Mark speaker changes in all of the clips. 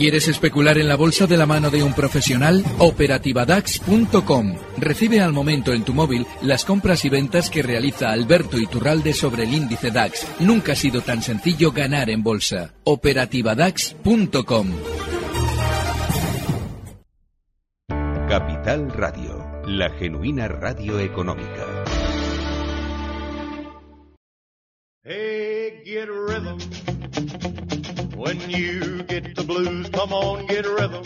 Speaker 1: ¿Quieres especular en la bolsa de la mano de un profesional? Operativadax.com. Recibe al momento en tu móvil las compras y ventas que realiza Alberto Iturralde sobre el índice DAX. Nunca ha sido tan sencillo ganar en bolsa. Operativadax.com.
Speaker 2: Capital Radio, la genuina radio económica.
Speaker 3: Hey, get rhythm. When you get the blues, come on, get a rhythm.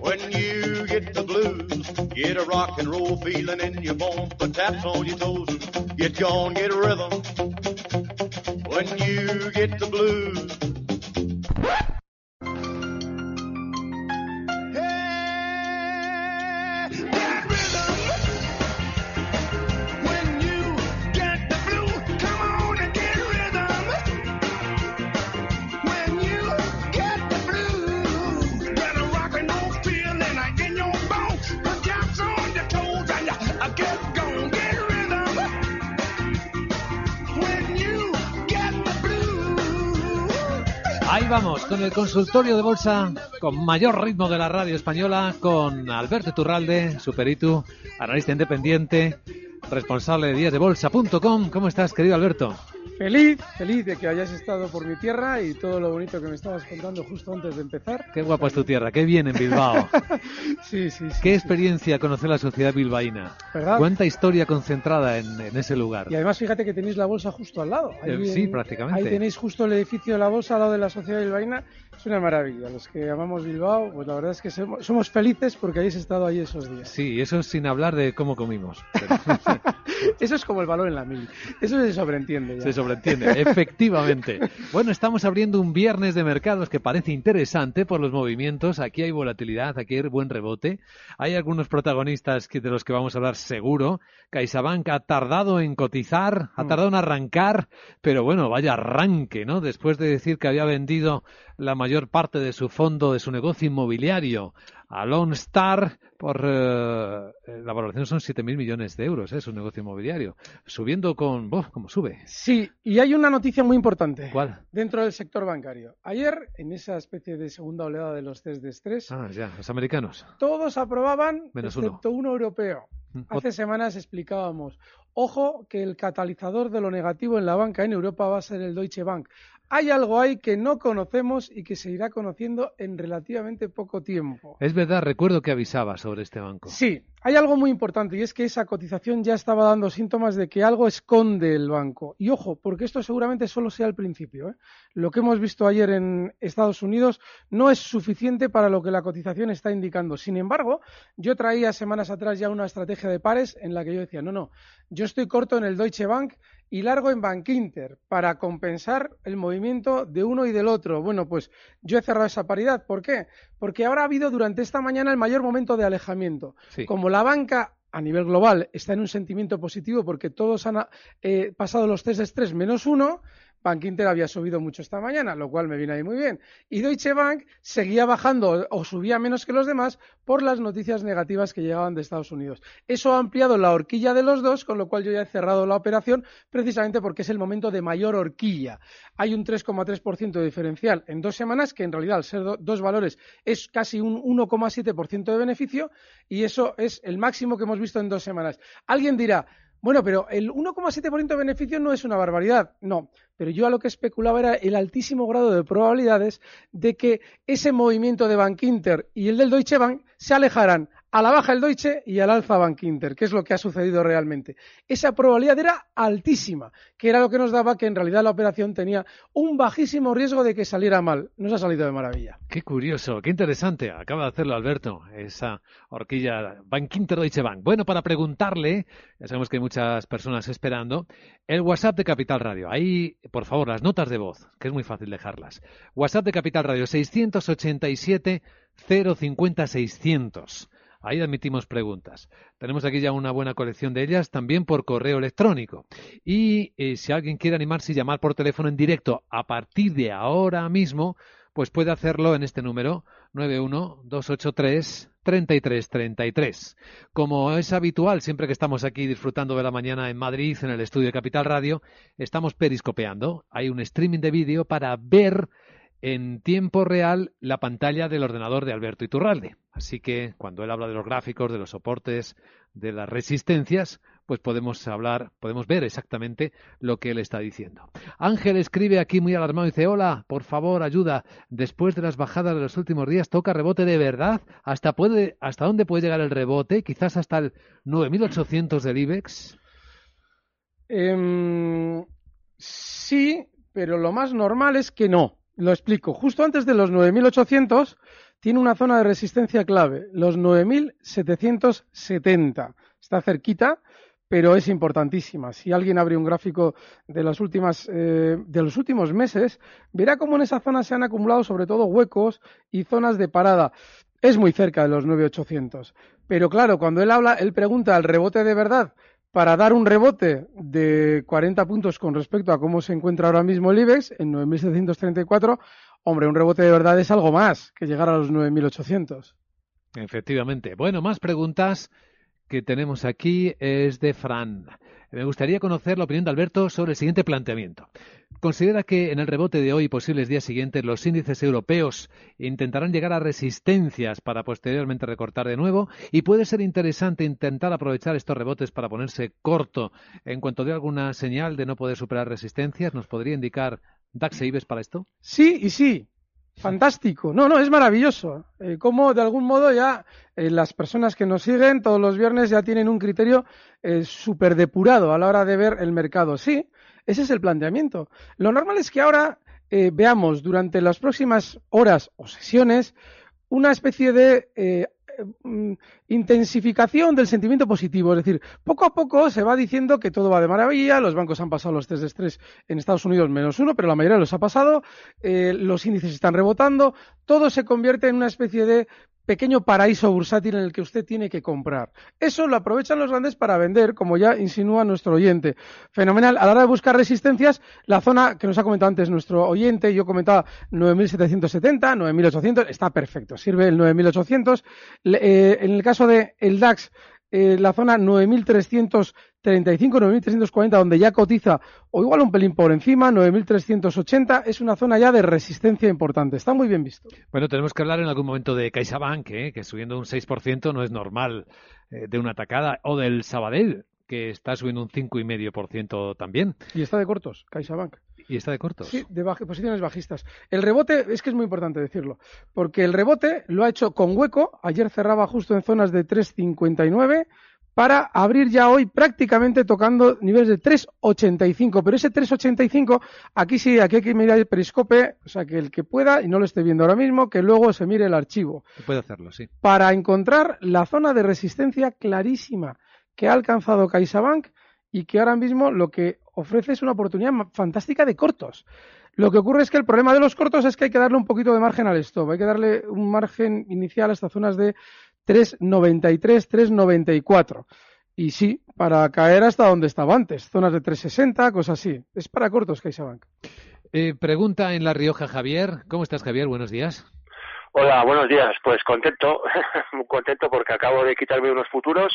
Speaker 3: When you get the blues, get a rock and roll feeling in your bones, put taps on your toes and get gone, get a rhythm. When you get the blues.
Speaker 4: Vamos, con el consultorio de bolsa con mayor ritmo de la radio española, con Alberto Turralde, Superitu, analista independiente, responsable de díasdebolsa.com. ¿Cómo estás, querido Alberto?
Speaker 5: Feliz, feliz de que hayas estado por mi tierra y todo lo bonito que me estabas contando justo antes de empezar.
Speaker 4: Qué guapa es tu tierra, qué bien en Bilbao.
Speaker 5: sí, sí, sí.
Speaker 4: Qué experiencia conocer la sociedad bilbaína.
Speaker 5: ¿Verdad?
Speaker 4: Cuánta historia concentrada en, en, ese lugar.
Speaker 5: Y además fíjate que tenéis la bolsa justo al lado.
Speaker 4: Ahí eh, sí, en, prácticamente.
Speaker 5: Ahí tenéis justo el edificio de la bolsa al lado de la sociedad bilbaína. Es una maravilla. Los que amamos Bilbao, pues la verdad es que somos, felices porque habéis estado ahí esos días.
Speaker 4: Sí, eso sin hablar de cómo comimos.
Speaker 5: eso es como el valor en la mil. Eso se sobreentiende. Ya.
Speaker 4: Se sobreentiende, efectivamente. Bueno, estamos abriendo un viernes de mercados que parece interesante por los movimientos. Aquí hay volatilidad, aquí hay buen rebote. Hay algunos protagonistas de los que vamos a hablar seguro. CaixaBank ha tardado en cotizar, ha tardado en arrancar, pero bueno, vaya arranque, ¿no? Después de decir que había vendido la mayor parte de su fondo, de su negocio inmobiliario a Lone Star por eh, la valoración son 7.000 millones de euros, es ¿eh? un negocio inmobiliario, subiendo con, ¡oh, como sube!
Speaker 5: Sí, y hay una noticia muy importante.
Speaker 4: ¿Cuál?
Speaker 5: Dentro del sector bancario. Ayer, en esa especie de segunda oleada de los test de estrés,
Speaker 4: ah, ya, los americanos.
Speaker 5: Todos aprobaban,
Speaker 4: Menos
Speaker 5: excepto
Speaker 4: uno.
Speaker 5: uno europeo. Hace semanas explicábamos, ojo que el catalizador de lo negativo en la banca en Europa va a ser el Deutsche Bank. Hay algo ahí que no conocemos y que se irá conociendo en relativamente poco tiempo.
Speaker 4: Es verdad, recuerdo que avisaba sobre este banco.
Speaker 5: Sí, hay algo muy importante y es que esa cotización ya estaba dando síntomas de que algo esconde el banco. Y ojo, porque esto seguramente solo sea el principio. ¿eh? Lo que hemos visto ayer en Estados Unidos no es suficiente para lo que la cotización está indicando. Sin embargo, yo traía semanas atrás ya una estrategia de pares en la que yo decía, no, no, yo estoy corto en el Deutsche Bank y largo en Bank Inter para compensar el movimiento de uno y del otro. Bueno, pues yo he cerrado esa paridad. ¿Por qué? Porque ahora ha habido durante esta mañana el mayor momento de alejamiento.
Speaker 4: Sí.
Speaker 5: Como la banca a nivel global está en un sentimiento positivo porque todos han eh, pasado los test de estrés menos uno, Bank Inter había subido mucho esta mañana, lo cual me viene ahí muy bien. Y Deutsche Bank seguía bajando o subía menos que los demás por las noticias negativas que llegaban de Estados Unidos. Eso ha ampliado la horquilla de los dos, con lo cual yo ya he cerrado la operación precisamente porque es el momento de mayor horquilla. Hay un 3,3% de diferencial en dos semanas, que en realidad al ser do dos valores es casi un 1,7% de beneficio y eso es el máximo que hemos visto en dos semanas. Alguien dirá, bueno, pero el 1,7% de beneficio no es una barbaridad. No, pero yo a lo que especulaba era el altísimo grado de probabilidades de que ese movimiento de Bank Inter y el del Deutsche Bank se alejaran a la baja el Deutsche y al alza Bank Inter, que es lo que ha sucedido realmente. Esa probabilidad era altísima, que era lo que nos daba que en realidad la operación tenía un bajísimo riesgo de que saliera mal. Nos ha salido de maravilla.
Speaker 4: Qué curioso, qué interesante. Acaba de hacerlo Alberto, esa horquilla Bank Inter Deutsche Bank. Bueno, para preguntarle, ya sabemos que hay muchas personas esperando, el WhatsApp de Capital Radio. Ahí, por favor, las notas de voz, que es muy fácil dejarlas. WhatsApp de Capital Radio 687 050 600. Ahí admitimos preguntas. Tenemos aquí ya una buena colección de ellas, también por correo electrónico. Y eh, si alguien quiere animarse y llamar por teléfono en directo a partir de ahora mismo, pues puede hacerlo en este número 912833333. Como es habitual, siempre que estamos aquí disfrutando de la mañana en Madrid, en el estudio de Capital Radio, estamos periscopeando. Hay un streaming de vídeo para ver en tiempo real la pantalla del ordenador de Alberto Iturralde. Así que cuando él habla de los gráficos, de los soportes, de las resistencias, pues podemos hablar, podemos ver exactamente lo que él está diciendo. Ángel escribe aquí muy alarmado y dice, hola, por favor, ayuda. Después de las bajadas de los últimos días, ¿toca rebote de verdad? ¿Hasta, puede, hasta dónde puede llegar el rebote? ¿Quizás hasta el 9.800 del IBEX?
Speaker 5: Em, sí, pero lo más normal es que no. Lo explico. Justo antes de los 9.800 tiene una zona de resistencia clave, los 9.770. Está cerquita, pero es importantísima. Si alguien abre un gráfico de las últimas, eh, de los últimos meses, verá cómo en esa zona se han acumulado sobre todo huecos y zonas de parada. Es muy cerca de los 9.800. Pero claro, cuando él habla, él pregunta al rebote de verdad para dar un rebote de 40 puntos con respecto a cómo se encuentra ahora mismo el IBEX en 9.734, hombre, un rebote de verdad es algo más que llegar a los 9.800.
Speaker 4: Efectivamente. Bueno, más preguntas que tenemos aquí es de Fran. Me gustaría conocer la opinión de Alberto sobre el siguiente planteamiento. Considera que en el rebote de hoy y posibles días siguientes los índices europeos intentarán llegar a resistencias para posteriormente recortar de nuevo y puede ser interesante intentar aprovechar estos rebotes para ponerse corto en cuanto dé alguna señal de no poder superar resistencias. ¿Nos podría indicar DAX e IBEX para esto?
Speaker 5: Sí y sí. Fantástico. No, no, es maravilloso. Eh, como de algún modo ya eh, las personas que nos siguen todos los viernes ya tienen un criterio eh, súper depurado a la hora de ver el mercado. Sí, ese es el planteamiento. Lo normal es que ahora eh, veamos durante las próximas horas o sesiones una especie de intensificación del sentimiento positivo. Es decir, poco a poco se va diciendo que todo va de maravilla, los bancos han pasado los test de estrés en Estados Unidos menos uno, pero la mayoría los ha pasado, eh, los índices están rebotando, todo se convierte en una especie de pequeño paraíso bursátil en el que usted tiene que comprar. Eso lo aprovechan los grandes para vender, como ya insinúa nuestro oyente. Fenomenal. A la hora de buscar resistencias, la zona que nos ha comentado antes nuestro oyente, yo comentaba 9.770, 9.800, está perfecto. Sirve el 9.800. Eh, en el caso del el DAX, eh, la zona 9.335, 9.340, donde ya cotiza, o igual un pelín por encima, 9.380, es una zona ya de resistencia importante. Está muy bien visto.
Speaker 4: Bueno, tenemos que hablar en algún momento de CaixaBank, ¿eh? que subiendo un 6% no es normal eh, de una atacada, o del Sabadell, que está subiendo un 5,5% también.
Speaker 5: Y está de cortos, CaixaBank.
Speaker 4: ¿Y está de cortos?
Speaker 5: Sí, de posiciones bajistas. El rebote, es que es muy importante decirlo, porque el rebote lo ha hecho con hueco. Ayer cerraba justo en zonas de 3,59 para abrir ya hoy prácticamente tocando niveles de 3,85. Pero ese 3,85, aquí sí, aquí hay que mirar el periscope, o sea, que el que pueda y no lo esté viendo ahora mismo, que luego se mire el archivo.
Speaker 4: Puede hacerlo, sí.
Speaker 5: Para encontrar la zona de resistencia clarísima que ha alcanzado CaixaBank y que ahora mismo lo que ofrece es una oportunidad fantástica de cortos. Lo que ocurre es que el problema de los cortos es que hay que darle un poquito de margen al stop, hay que darle un margen inicial a estas zonas de 3,93, 3,94. Y sí, para caer hasta donde estaba antes, zonas de 3,60, cosas así. Es para cortos CaixaBank.
Speaker 4: Eh, pregunta en La Rioja, Javier. ¿Cómo estás, Javier? Buenos días.
Speaker 6: Hola, buenos días. Pues contento, muy contento porque acabo de quitarme unos futuros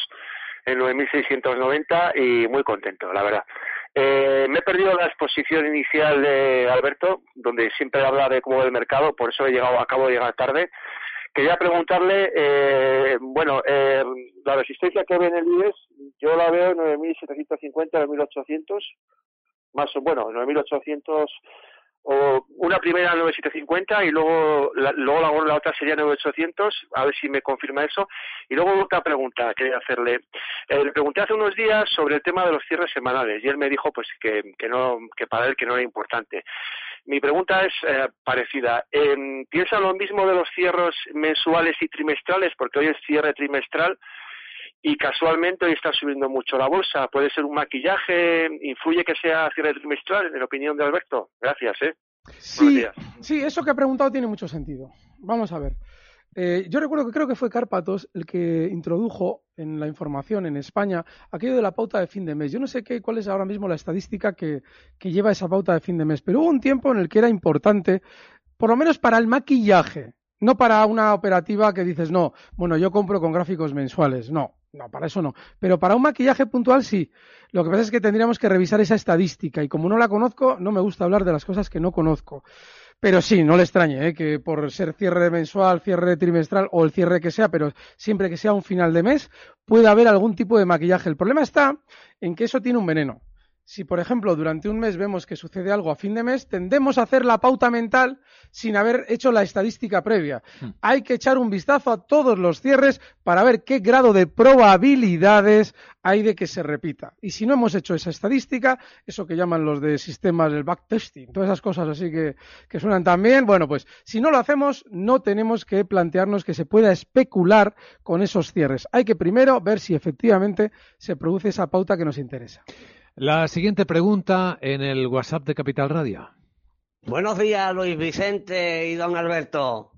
Speaker 6: en 9.690 y muy contento, la verdad. Eh, me he perdido la exposición inicial de Alberto, donde siempre habla de cómo el mercado, por eso he llegado, acabo de llegar tarde. Quería preguntarle, eh, bueno, eh, la resistencia que ve en el IBEX, yo la veo en 9.750, 9.800, más, bueno, 9.800 o una primera 9750 y luego la, luego la, la, otra sería 9800, a ver si me confirma eso. Y luego otra pregunta que quería hacerle. Eh, le pregunté hace unos días sobre el tema de los cierres semanales y él me dijo pues que, que no que para él que no era importante. Mi pregunta es eh, parecida. Eh, ¿Piensa lo mismo de los cierres mensuales y trimestrales? Porque hoy es cierre trimestral y casualmente hoy está subiendo mucho la bolsa. ¿Puede ser un maquillaje? ¿Influye que sea cierre trimestral, en la opinión de Alberto? Gracias, ¿eh?
Speaker 5: Sí, sí, eso que ha preguntado tiene mucho sentido. Vamos a ver. Eh, yo recuerdo que creo que fue Cárpatos el que introdujo en la información en España aquello de la pauta de fin de mes. Yo no sé qué, cuál es ahora mismo la estadística que, que lleva esa pauta de fin de mes, pero hubo un tiempo en el que era importante, por lo menos para el maquillaje, no para una operativa que dices, no, bueno, yo compro con gráficos mensuales. No, no, para eso no. Pero para un maquillaje puntual sí. Lo que pasa es que tendríamos que revisar esa estadística y como no la conozco, no me gusta hablar de las cosas que no conozco. Pero sí, no le extrañe ¿eh? que por ser cierre mensual, cierre trimestral o el cierre que sea, pero siempre que sea un final de mes, puede haber algún tipo de maquillaje. El problema está en que eso tiene un veneno. Si, por ejemplo, durante un mes vemos que sucede algo a fin de mes, tendemos a hacer la pauta mental sin haber hecho la estadística previa. Hmm. Hay que echar un vistazo a todos los cierres para ver qué grado de probabilidades hay de que se repita. Y si no hemos hecho esa estadística, eso que llaman los de sistemas del backtesting, todas esas cosas así que, que suenan tan bien, bueno, pues si no lo hacemos, no tenemos que plantearnos que se pueda especular con esos cierres. Hay que primero ver si efectivamente se produce esa pauta que nos interesa.
Speaker 4: La siguiente pregunta en el WhatsApp de Capital Radio.
Speaker 7: Buenos días, Luis Vicente y don Alberto.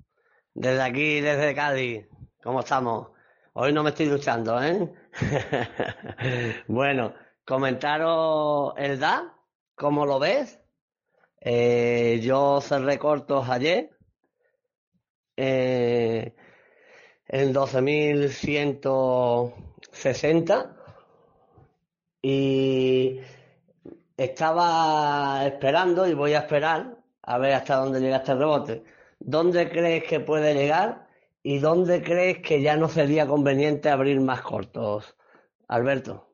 Speaker 7: Desde aquí, desde Cádiz. ¿Cómo estamos? Hoy no me estoy duchando, ¿eh? bueno, comentaros el DA, ¿cómo lo ves? Eh, yo cerré cortos ayer eh, en 12.160 y estaba esperando y voy a esperar a ver hasta dónde llega este rebote. ¿Dónde crees que puede llegar y dónde crees que ya no sería conveniente abrir más cortos? Alberto.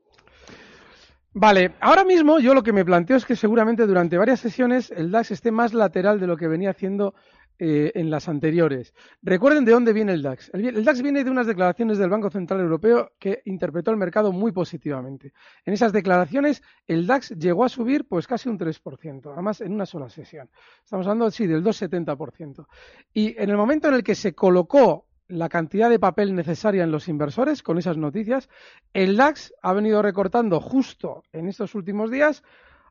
Speaker 5: Vale, ahora mismo yo lo que me planteo es que seguramente durante varias sesiones el DAX esté más lateral de lo que venía haciendo eh, en las anteriores. Recuerden de dónde viene el DAX. El, DAX viene de unas declaraciones del Banco Central Europeo que interpretó el mercado muy positivamente. En esas declaraciones el DAX llegó a subir pues casi un 3%, además en una sola sesión. Estamos hablando, sí, del 2,70%. Y en el momento en el que se colocó la cantidad de papel necesaria en los inversores con esas noticias, el DAX ha venido recortando justo en estos últimos días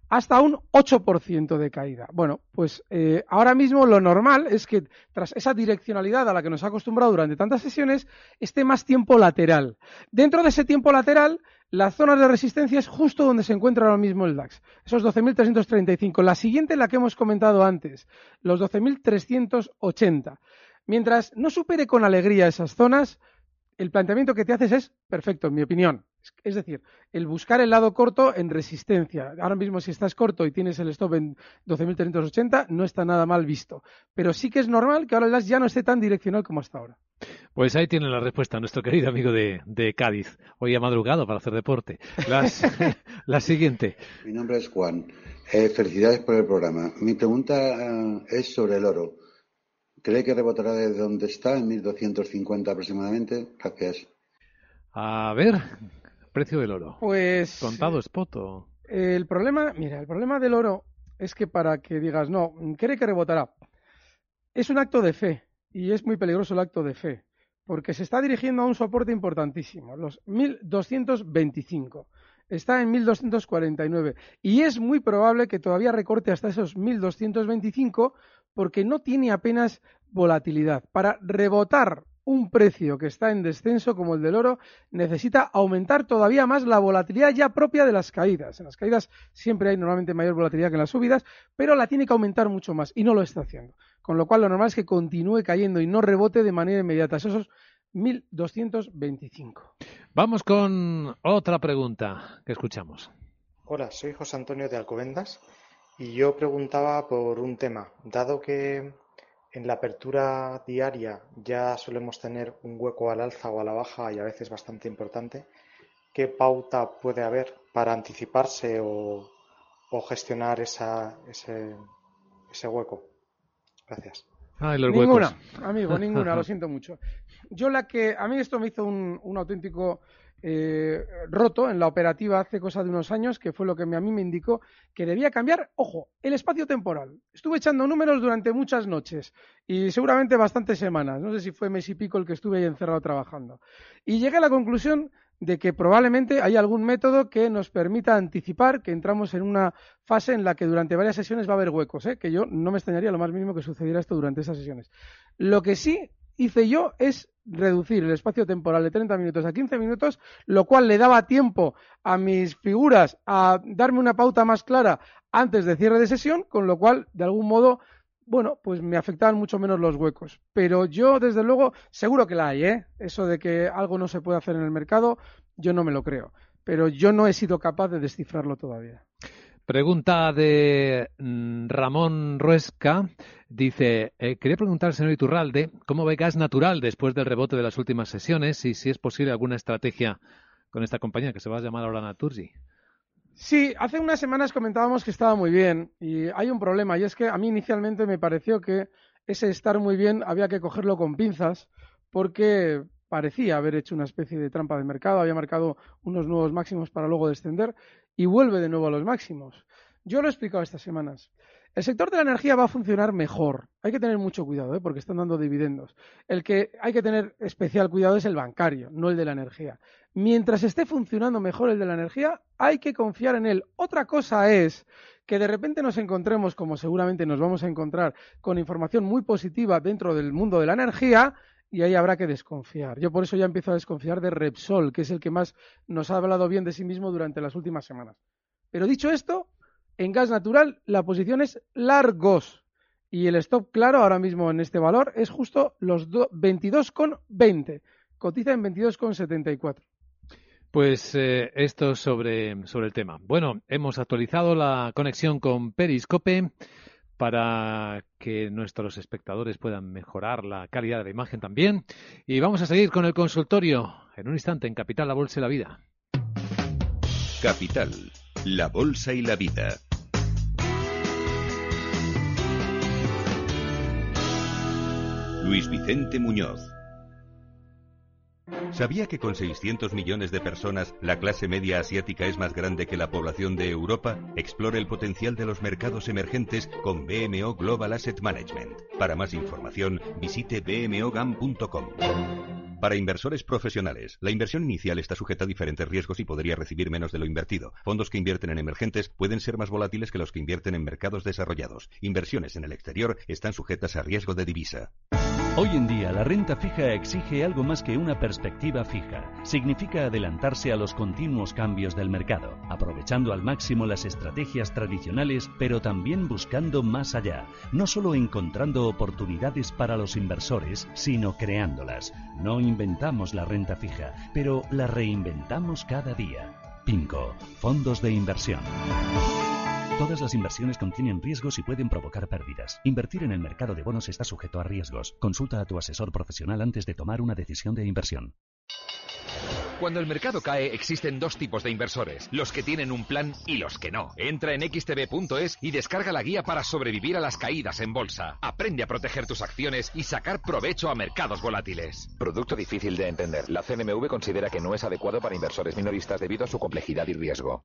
Speaker 5: hasta un 8% de caída. Bueno, pues eh, ahora mismo lo normal es que tras esa direccionalidad a la que nos ha acostumbrado durante tantas sesiones, esté más tiempo lateral. Dentro de ese tiempo lateral, la zona de resistencia es justo donde se encuentra ahora mismo el DAX, esos 12.335. La siguiente, la que hemos comentado antes, los 12.380. Mientras no supere con alegría esas zonas, el planteamiento que te haces es perfecto, en mi opinión. Es decir, el buscar el lado corto en resistencia. Ahora mismo si estás corto y tienes el stop en 12.380 no está nada mal visto. Pero sí que es normal que ahora el ya no esté tan direccional como hasta ahora.
Speaker 4: Pues ahí tiene la respuesta nuestro querido amigo de, Cádiz. Hoy ha madrugado para hacer deporte. la siguiente.
Speaker 8: Mi nombre es Juan. Eh, felicidades por el programa. Mi pregunta eh, es sobre el oro. ¿Cree que rebotará desde donde está, en 1.250 aproximadamente? Gracias.
Speaker 4: A ver, precio del oro?
Speaker 5: Pues.
Speaker 4: ¿Contado spot o.?
Speaker 5: El problema, mira, el problema del oro es que para que digas, no, cree que rebotará, es un acto de fe y es muy peligroso el acto de fe porque se está dirigiendo a un soporte importantísimo, los 1225. Está en 1249 y es muy probable que todavía recorte hasta esos 1225 porque no tiene apenas volatilidad. Para rebotar un precio que está en descenso como el del oro necesita aumentar todavía más la volatilidad ya propia de las caídas. En las caídas siempre hay normalmente mayor volatilidad que en las subidas, pero la tiene que aumentar mucho más y no lo está haciendo. Con lo cual lo normal es que continúe cayendo y no rebote de manera inmediata. Esos 1225.
Speaker 4: Vamos con otra pregunta que escuchamos.
Speaker 9: Hola, soy José Antonio de Alcobendas y yo preguntaba por un tema. Dado que en la apertura diaria ya solemos tener un hueco al alza o a la baja y a veces bastante importante. ¿Qué pauta puede haber para anticiparse o, gestionar esa, ese hueco. Gracias.
Speaker 5: ninguna, amigo, ninguna, lo siento mucho. Yo la que, a mí esto me hizo un, un auténtico eh, roto en la operativa hace cosa de unos años, que fue lo que a mí me indicó que debía cambiar, ojo, el espacio temporal. Estuve echando números durante muchas noches y seguramente bastantes semanas. No sé si fue mes y pico el que estuve ahí encerrado trabajando. Y llegué a la conclusión de que probablemente hay algún método que nos permita anticipar que entramos en una fase en la que durante varias sesiones va a haber huecos, ¿eh? que yo no me extrañaría lo más mínimo que sucediera esto durante esas sesiones. Lo que sí hice yo es reducir el espacio temporal de 30 minutos a 15 minutos, lo cual le daba tiempo a mis figuras a darme una pauta más clara antes de cierre de sesión, con lo cual, de algún modo, bueno, pues me afectaban mucho menos los huecos. Pero yo, desde luego, seguro que la hay, ¿eh? Eso de que algo no se puede hacer en el mercado, yo no me lo creo. Pero yo no he sido capaz de descifrarlo todavía.
Speaker 4: Pregunta de mm, Ramón Ruesca. Dice, eh, quería preguntar al señor Iturralde cómo ve gas natural después del rebote de las últimas sesiones y si es posible alguna estrategia con esta compañía que se va a llamar ahora Naturgy.
Speaker 5: Sí, hace unas semanas comentábamos que estaba muy bien y hay un problema y es que a mí inicialmente me pareció que ese estar muy bien había que cogerlo con pinzas porque parecía haber hecho una especie de trampa de mercado, había marcado unos nuevos máximos para luego descender y vuelve de nuevo a los máximos. Yo lo he explicado estas semanas. El sector de la energía va a funcionar mejor. Hay que tener mucho cuidado, ¿eh? porque están dando dividendos. El que hay que tener especial cuidado es el bancario, no el de la energía. Mientras esté funcionando mejor el de la energía, hay que confiar en él. Otra cosa es que de repente nos encontremos, como seguramente nos vamos a encontrar, con información muy positiva dentro del mundo de la energía y ahí habrá que desconfiar. Yo por eso ya empiezo a desconfiar de Repsol, que es el que más nos ha hablado bien de sí mismo durante las últimas semanas. Pero dicho esto, en gas natural la posición es largos y el stop claro ahora mismo en este valor es justo los 22,20. Cotiza en 22,74.
Speaker 4: Pues eh, esto sobre, sobre el tema. Bueno, hemos actualizado la conexión con Periscope para que nuestros espectadores puedan mejorar la calidad de la imagen también. Y vamos a seguir con el consultorio en un instante en Capital, la Bolsa y la Vida.
Speaker 2: Capital, la Bolsa y la Vida. Luis Vicente Muñoz. ¿Sabía que con 600 millones de personas la clase media asiática es más grande que la población de Europa? Explore el potencial de los mercados emergentes con BMO Global Asset Management. Para más información, visite bmogam.com. Para inversores profesionales, la inversión inicial está sujeta a diferentes riesgos y podría recibir menos de lo invertido. Fondos que invierten en emergentes pueden ser más volátiles que los que invierten en mercados desarrollados. Inversiones en el exterior están sujetas a riesgo de divisa.
Speaker 10: Hoy en día la renta fija exige algo más que una perspectiva fija. Significa adelantarse a los continuos cambios del mercado, aprovechando al máximo las estrategias tradicionales, pero también buscando más allá, no solo encontrando oportunidades para los inversores, sino creándolas. No inventamos la renta fija, pero la reinventamos cada día. PINCO, Fondos de Inversión. Todas las inversiones contienen riesgos y pueden provocar pérdidas. Invertir en el mercado de bonos está sujeto a riesgos. Consulta a tu asesor profesional antes de tomar una decisión de inversión.
Speaker 11: Cuando el mercado cae, existen dos tipos de inversores, los que tienen un plan y los que no. Entra en xtb.es y descarga la guía para sobrevivir a las caídas en bolsa. Aprende a proteger tus acciones y sacar provecho a mercados volátiles.
Speaker 12: Producto difícil de entender. La CNMV considera que no es adecuado para inversores minoristas debido a su complejidad y riesgo.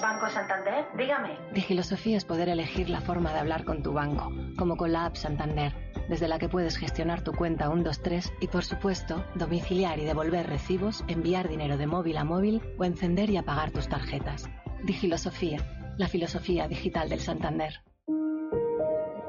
Speaker 13: Banco Santander, dígame. Digilosofía es poder elegir la forma de hablar con tu banco, como con la app Santander, desde la que puedes gestionar tu cuenta 123 y, por supuesto, domiciliar y devolver recibos, enviar dinero de móvil a móvil o encender y apagar tus tarjetas. Digilosofía, la filosofía digital del Santander.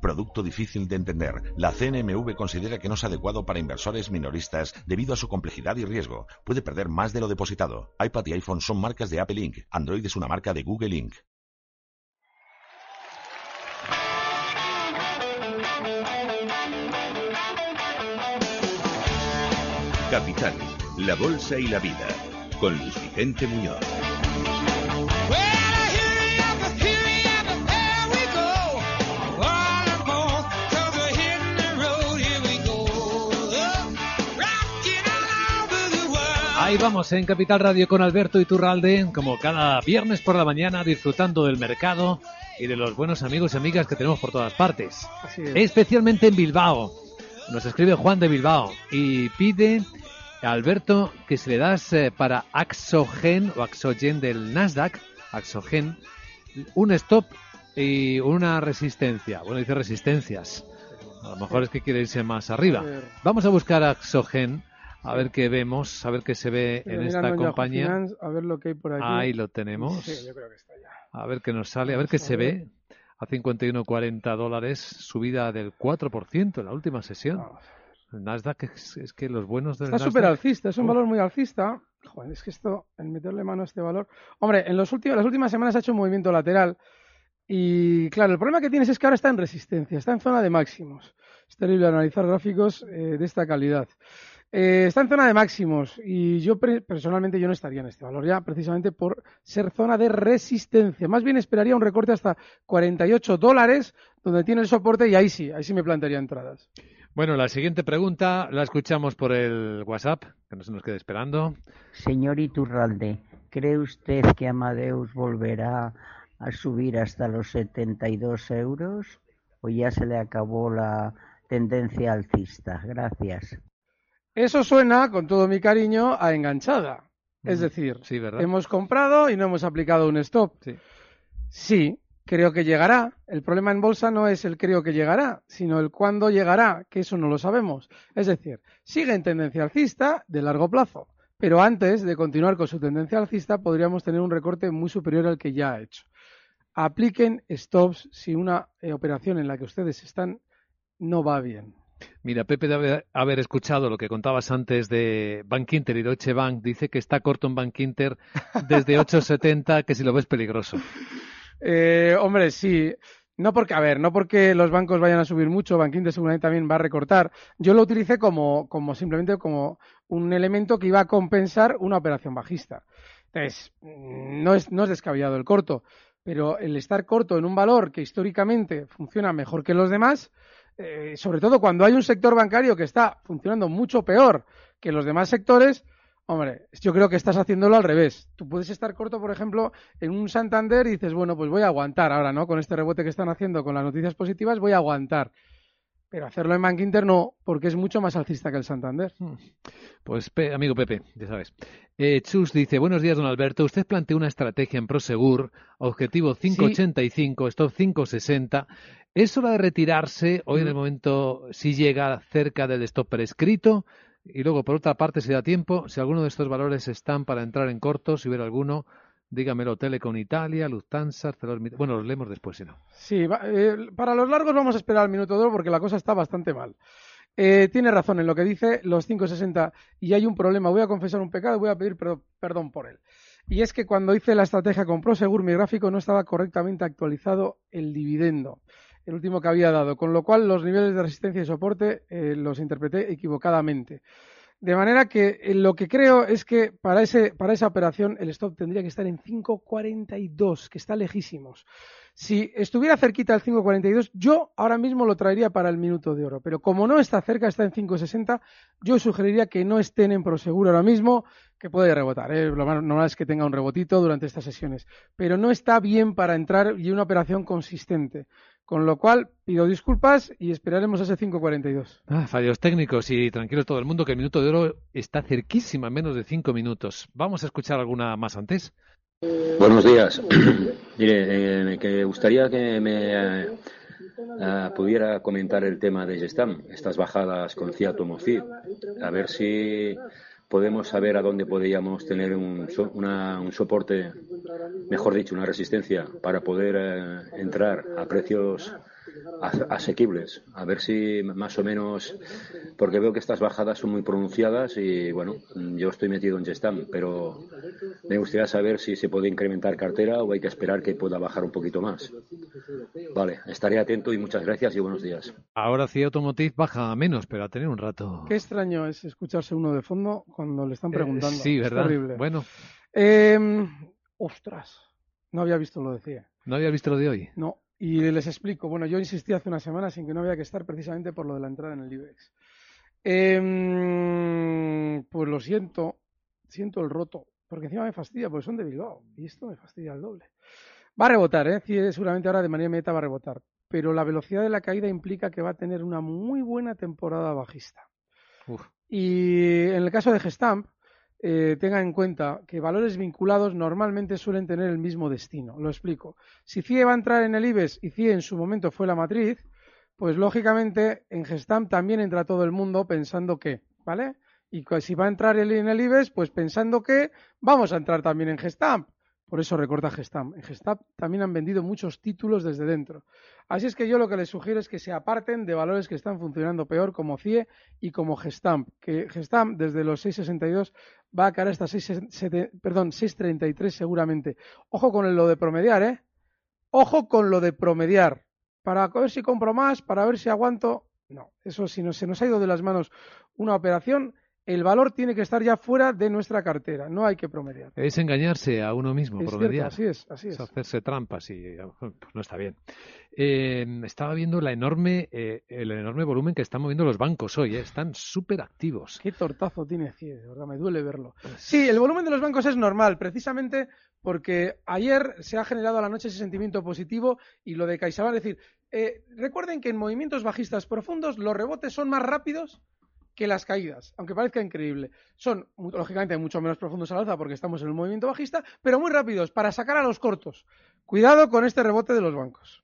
Speaker 14: Producto difícil de entender, la CNMV considera que no es adecuado para inversores minoristas debido a su complejidad y riesgo. Puede perder más de lo depositado. iPad y iPhone son marcas de Apple Inc. Android es una marca de Google Inc.
Speaker 2: Capital, la Bolsa y la Vida, con Luis Vicente Muñoz.
Speaker 4: Ahí vamos en Capital Radio con Alberto Iturralde, como cada viernes por la mañana, disfrutando del mercado y de los buenos amigos y amigas que tenemos por todas partes.
Speaker 5: Es.
Speaker 4: Especialmente en Bilbao. Nos escribe Juan de Bilbao y pide a Alberto que se le das eh, para Axogen o Axogen del Nasdaq, Axogen, un stop y una resistencia. Bueno, dice resistencias. A lo mejor es que quiere irse más arriba. Vamos a buscar Axogen, a ver qué vemos, a ver qué se ve en esta compañía.
Speaker 5: Finance, a ver lo que hay por aquí.
Speaker 4: Ahí lo tenemos.
Speaker 5: Sí, yo creo que está ya.
Speaker 4: A ver qué nos sale, a ver qué
Speaker 5: A
Speaker 4: se
Speaker 5: ver.
Speaker 4: ve. A 51,40 dólares, subida del 4% en la última sesión. El Nasdaq es, es que los buenos del
Speaker 5: Está súper alcista, es un valor muy alcista. Joder, es que esto, el meterle mano a este valor. Hombre, en los últimos, las últimas semanas ha hecho un movimiento lateral. Y claro, el problema que tienes es que ahora está en resistencia, está en zona de máximos. Es terrible analizar gráficos eh, de esta calidad. Eh, está en zona de máximos y yo pre- personalmente yo no estaría en este valor ya precisamente por ser zona de resistencia. Más bien esperaría un recorte hasta 48 dólares donde tiene el soporte y ahí sí, ahí sí me plantearía entradas.
Speaker 4: Bueno, la siguiente pregunta la escuchamos por el WhatsApp, que no se nos quede esperando.
Speaker 15: Señor Iturralde, ¿cree usted que Amadeus volverá a subir hasta los 72 euros o ya se le acabó la tendencia alcista? Gracias.
Speaker 5: Eso suena, con todo mi cariño, a enganchada. Es decir, hemos comprado y no hemos aplicado un stop.
Speaker 4: Sí.
Speaker 5: Sí, creo que llegará. El problema en bolsa no es el creo que llegará, sino el cuándo llegará, que eso no lo sabemos. Es decir, sigue en tendencia alcista de largo plazo. Pero antes de continuar con su tendencia alcista, podríamos tener un recorte muy superior al que ya ha hecho. Apliquen stops si una eh, operación en la que ustedes están no va bien.
Speaker 4: Mira, Pepe debe haber escuchado lo que contabas antes de Bank Inter y Deutsche Bank. Dice que está corto en Bank Inter desde 8.70, que si lo ves peligroso.
Speaker 5: Eh, hombre, sí. No porque, a ver, no porque los bancos vayan a subir mucho, Bankinter seguramente también va a recortar. Yo lo utilicé como, como simplemente como un elemento que iba a compensar una operación bajista. Entonces, no es, no es descabellado el corto, pero el estar corto en un valor que históricamente funciona mejor que los demás, eh, sobre todo cuando hay un sector bancario que está funcionando mucho peor que los demás sectores, Hombre, yo creo que estás haciéndolo al revés. Tú puedes estar corto, por ejemplo, en un Santander y dices, bueno, pues voy a aguantar ahora, ¿no? Con este rebote que están haciendo, con las noticias positivas, voy a aguantar. Pero hacerlo en Bank Inter no, porque es mucho más alcista que el Santander.
Speaker 4: Pues, Pe- amigo Pepe, ya sabes. Eh, Chus dice, buenos días, don Alberto. Usted planteó una estrategia en Prosegur, objetivo 5.85, stop 5.60. ¿Es hora de retirarse hoy en el momento si llega cerca del stop prescrito? Y luego, por otra parte, si da tiempo, si alguno de estos valores están para entrar en corto, si hubiera alguno, dígamelo, Telecom Italia, Lufthansa, ArcelorMittal. Bueno, los leemos después, si no.
Speaker 5: Sí, eh, para los largos vamos a esperar al minuto de oro porque la cosa está bastante mal. Eh, tiene razón en lo que dice, los 5.60, y hay un problema. Voy a confesar un pecado y voy a pedir perdón por él. Y es que cuando hice la estrategia con Prosegur, mi gráfico no estaba correctamente actualizado el dividendo, el último que había dado, con lo cual los niveles de resistencia y soporte eh, los interpreté equivocadamente. De manera que eh, lo que creo es que para, ese, para esa operación el stop tendría que estar en 5.42, que está lejísimos. Si estuviera cerquita del 5.42, yo ahora mismo lo traería para el minuto de oro. Pero como no está cerca, está en 5.60, yo sugeriría que no estén en Proseguro ahora mismo, que puede rebotar. ¿eh? Lo más normal es que tenga un rebotito durante estas sesiones. Pero no está bien para entrar y una operación consistente. Con lo cual, pido disculpas y esperaremos a ese 5.42.
Speaker 4: Ah, fallos técnicos y tranquilos todo el mundo que el minuto de oro está cerquísima, en menos de cinco minutos. Vamos a escuchar alguna más antes.
Speaker 16: Buenos días. Mire, eh, me que gustaría que me eh, eh, pudiera comentar el tema de Gestam, estas bajadas con Fiat Mofid, a ver si podemos saber a dónde podríamos tener un, so- una- un soporte, mejor dicho, una resistencia para poder eh, entrar a precios asequibles. A ver si más o menos, porque veo que estas bajadas son muy pronunciadas y bueno, yo estoy metido en Gestam, pero me gustaría saber si se puede incrementar cartera o hay que esperar que pueda bajar un poquito más. Vale, estaré atento y muchas gracias y buenos días.
Speaker 4: Ahora sí Automotive baja menos, pero a tener un rato.
Speaker 5: Qué extraño es escucharse uno de fondo cuando le están preguntando.
Speaker 4: sí, ¿verdad? Bueno.
Speaker 5: Em, ostras, no había visto lo decía.
Speaker 4: ¿No había visto lo de hoy?
Speaker 5: No, y les explico. Bueno, yo insistí hace unas semanas en que no había que estar precisamente por lo de la entrada en el IBEX. Em, pues lo siento, siento el roto, porque encima me fastidia, porque son de Bilbao, y esto me fastidia el doble. Va a rebotar, ¿eh? seguramente ahora de manera meta va a rebotar, pero la velocidad de la caída implica que va a tener una muy buena temporada bajista. Y en el caso de Gestamp, eh, tenga en cuenta que valores vinculados normalmente suelen tener el mismo destino. Lo explico. Si CIE va a entrar en el IBEX y CIE en su momento fue la matriz, pues lógicamente en Gestamp también entra todo el mundo pensando que, ¿vale? Y si va a entrar en el IBEX, pues pensando que vamos a entrar también en Gestamp. Por eso recorta Gestam. En Gestam también han vendido muchos títulos desde dentro. Así es que yo lo que les sugiero es que se aparten de valores que están funcionando peor como CIE y como Gestam. Que Gestam desde los 6,62 va a caer hasta 6,33 seguramente. Ojo con lo de promediar, ¿eh? Ojo con lo de promediar. Para ver si compro más, para ver si aguanto. No, eso si se nos ha ido de las manos una operación, el valor tiene que estar ya fuera de nuestra cartera, no hay que promediar.
Speaker 4: Es engañarse a uno mismo,
Speaker 5: es
Speaker 4: promediar.
Speaker 5: así es, así es.
Speaker 4: hacerse trampas y pues no está bien. Eh, estaba viendo la enorme, eh, el enorme volumen que están moviendo los bancos hoy, eh. están súper activos.
Speaker 5: Qué tortazo tiene CIE, de verdad, me duele verlo. Sí, el volumen de los bancos es normal, precisamente porque ayer se ha generado a la noche ese sentimiento positivo y lo de CaixaBank, es decir, recuerden que en movimientos bajistas profundos los rebotes son más rápidos que las caídas, aunque parezca increíble. Son, lógicamente, mucho menos profundos al alza porque estamos en un movimiento bajista, pero muy rápidos para sacar a los cortos. Cuidado con este rebote de los bancos.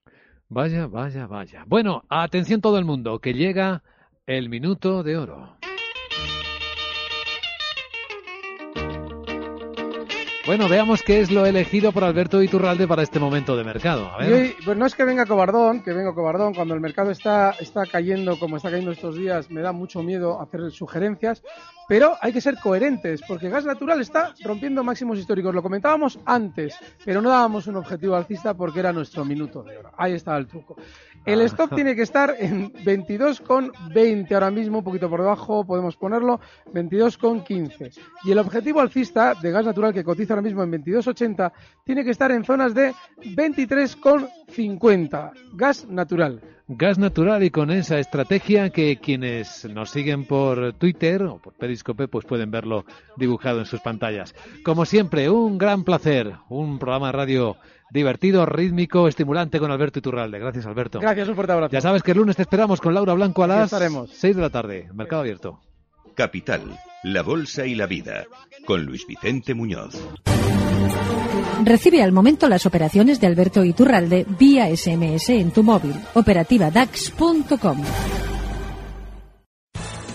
Speaker 4: Vaya, vaya, vaya. Bueno, atención todo el mundo, que llega el minuto de oro. Bueno, veamos qué es lo elegido por Alberto Iturralde para este momento de mercado.
Speaker 5: pues no es que venga cobardón, que venga cobardón. Cuando el mercado está, está cayendo como está cayendo estos días, me da mucho miedo hacer sugerencias. Pero hay que ser coherentes, porque gas natural está rompiendo máximos históricos. Lo comentábamos antes, pero no dábamos un objetivo alcista porque era nuestro minuto de oro. Ahí está el truco. El ah. stop tiene que estar en 22,20 ahora mismo, un poquito por debajo, podemos ponerlo, 22,15. Y el objetivo alcista de gas natural que cotiza ahora mismo en 22,80 tiene que estar en zonas de 23,50. Gas natural.
Speaker 4: Gas natural y con esa estrategia que quienes nos siguen por Twitter o por Periscope pues pueden verlo dibujado en sus pantallas. Como siempre, un gran placer, un programa de radio divertido, rítmico, estimulante con Alberto Iturralde. Gracias, Alberto.
Speaker 5: Gracias, un fuerte abrazo.
Speaker 4: Ya sabes que el lunes te esperamos con Laura Blanco a las 6 de la tarde. Mercado Abierto.
Speaker 2: Capital, la Bolsa y la Vida, con Luis Vicente Muñoz.
Speaker 17: Recibe al momento las operaciones de Alberto Iturralde vía SMS en tu móvil. Operativa DAX.com.